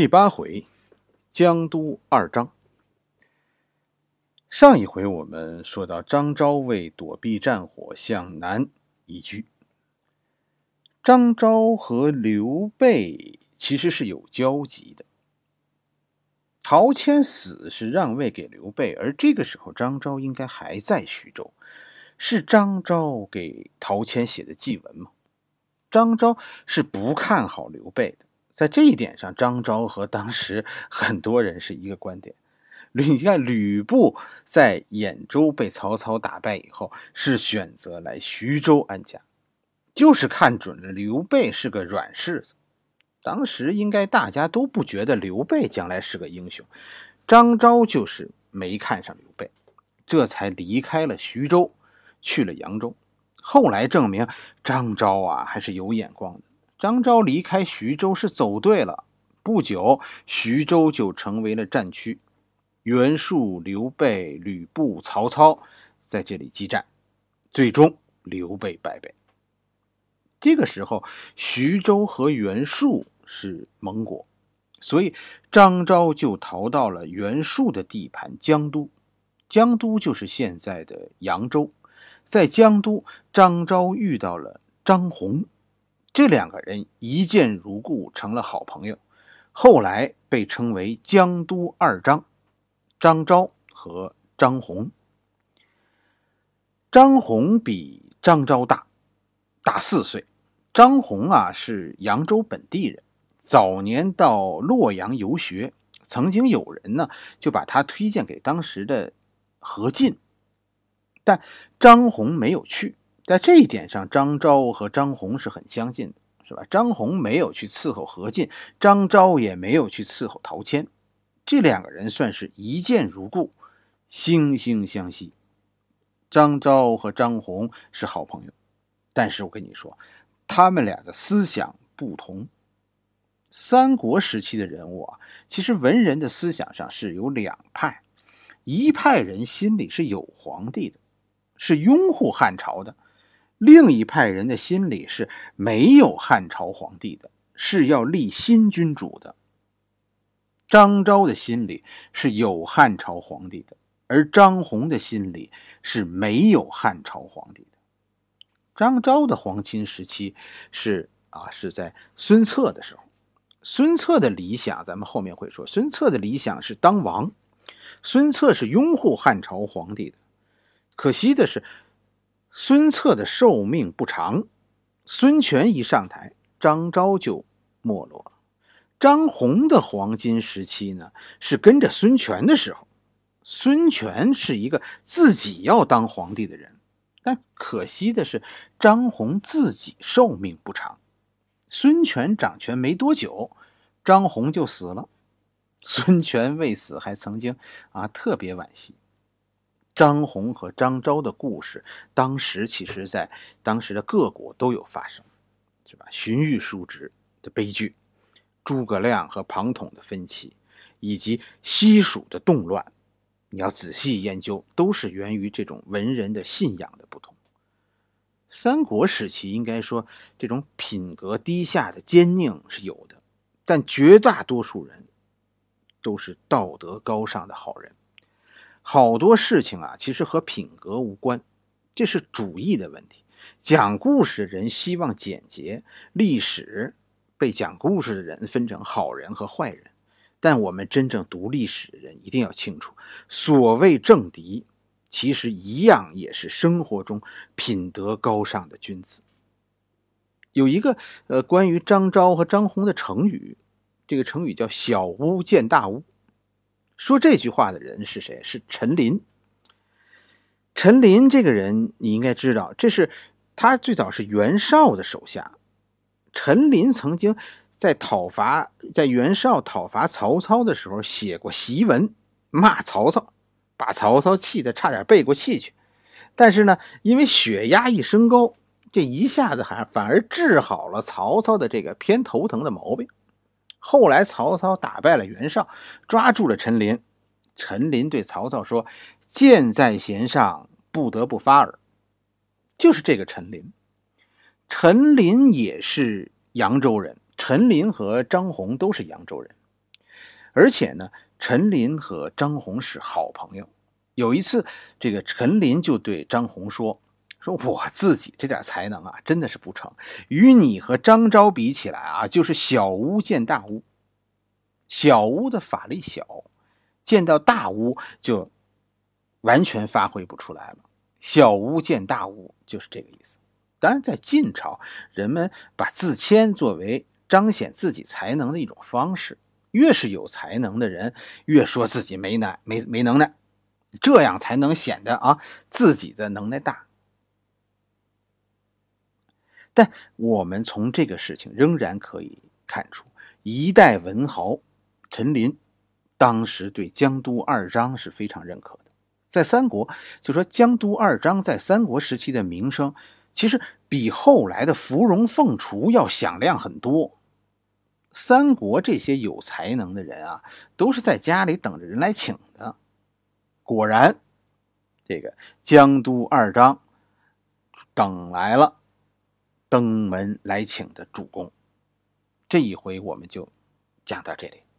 第八回，江都二章。上一回我们说到，张昭为躲避战火，向南移居。张昭和刘备其实是有交集的。陶谦死是让位给刘备，而这个时候张昭应该还在徐州。是张昭给陶谦写的祭文吗？张昭是不看好刘备的。在这一点上，张昭和当时很多人是一个观点。你看，吕布在兖州被曹操打败以后，是选择来徐州安家，就是看准了刘备是个软柿子。当时应该大家都不觉得刘备将来是个英雄，张昭就是没看上刘备，这才离开了徐州，去了扬州。后来证明，张昭啊还是有眼光的。张昭离开徐州是走对了，不久徐州就成为了战区，袁术、刘备、吕布、曹操在这里激战，最终刘备败北。这个时候，徐州和袁术是盟国，所以张昭就逃到了袁术的地盘江都，江都就是现在的扬州，在江都，张昭遇到了张宏。这两个人一见如故，成了好朋友，后来被称为江都二张，张昭和张宏。张宏比张昭大，大四岁。张宏啊是扬州本地人，早年到洛阳游学，曾经有人呢就把他推荐给当时的何进，但张宏没有去。在这一点上，张昭和张宏是很相近的，是吧？张宏没有去伺候何进，张昭也没有去伺候陶谦，这两个人算是一见如故，惺惺相惜。张昭和张宏是好朋友，但是我跟你说，他们俩的思想不同。三国时期的人物啊，其实文人的思想上是有两派，一派人心里是有皇帝的，是拥护汉朝的。另一派人的心里是没有汉朝皇帝的，是要立新君主的。张昭的心里是有汉朝皇帝的，而张宏的心里是没有汉朝皇帝的。张昭的皇亲时期是啊，是在孙策的时候。孙策的理想，咱们后面会说。孙策的理想是当王，孙策是拥护汉朝皇帝的。可惜的是。孙策的寿命不长，孙权一上台，张昭就没落了。张宏的黄金时期呢，是跟着孙权的时候。孙权是一个自己要当皇帝的人，但可惜的是，张宏自己寿命不长。孙权掌权没多久，张宏就死了。孙权未死，还曾经啊特别惋惜。张宏和张昭的故事，当时其实，在当时的各国都有发生，是吧？荀彧叔侄的悲剧，诸葛亮和庞统的分歧，以及西蜀的动乱，你要仔细研究，都是源于这种文人的信仰的不同。三国时期，应该说这种品格低下的奸佞是有的，但绝大多数人都是道德高尚的好人。好多事情啊，其实和品格无关，这是主义的问题。讲故事的人希望简洁，历史被讲故事的人分成好人和坏人。但我们真正读历史的人一定要清楚，所谓政敌，其实一样也是生活中品德高尚的君子。有一个呃，关于张昭和张宏的成语，这个成语叫“小巫见大巫”。说这句话的人是谁？是陈琳。陈琳这个人你应该知道，这是他最早是袁绍的手下。陈琳曾经在讨伐在袁绍讨伐曹操的时候写过檄文，骂曹操，把曹操气得差点背过气去。但是呢，因为血压一升高，这一下子还反而治好了曹操的这个偏头疼的毛病。后来曹操打败了袁绍，抓住了陈琳。陈琳对曹操说：“箭在弦上，不得不发耳。”就是这个陈琳。陈琳也是扬州人。陈琳和张宏都是扬州人。而且呢，陈琳和张宏是好朋友。有一次，这个陈琳就对张宏说：“说我自己这点才能啊，真的是不成，与你和张昭比起来啊，就是小巫见大巫。小巫的法力小，见到大巫就完全发挥不出来了。小巫见大巫就是这个意思。当然，在晋朝，人们把自谦作为彰显自己才能的一种方式。越是有才能的人，越说自己没耐、没没能耐。”这样才能显得啊自己的能耐大，但我们从这个事情仍然可以看出，一代文豪陈琳当时对江都二张是非常认可的。在三国，就说江都二张在三国时期的名声，其实比后来的芙蓉凤雏要响亮很多。三国这些有才能的人啊，都是在家里等着人来请的。果然，这个江都二张等来了登门来请的主公。这一回我们就讲到这里。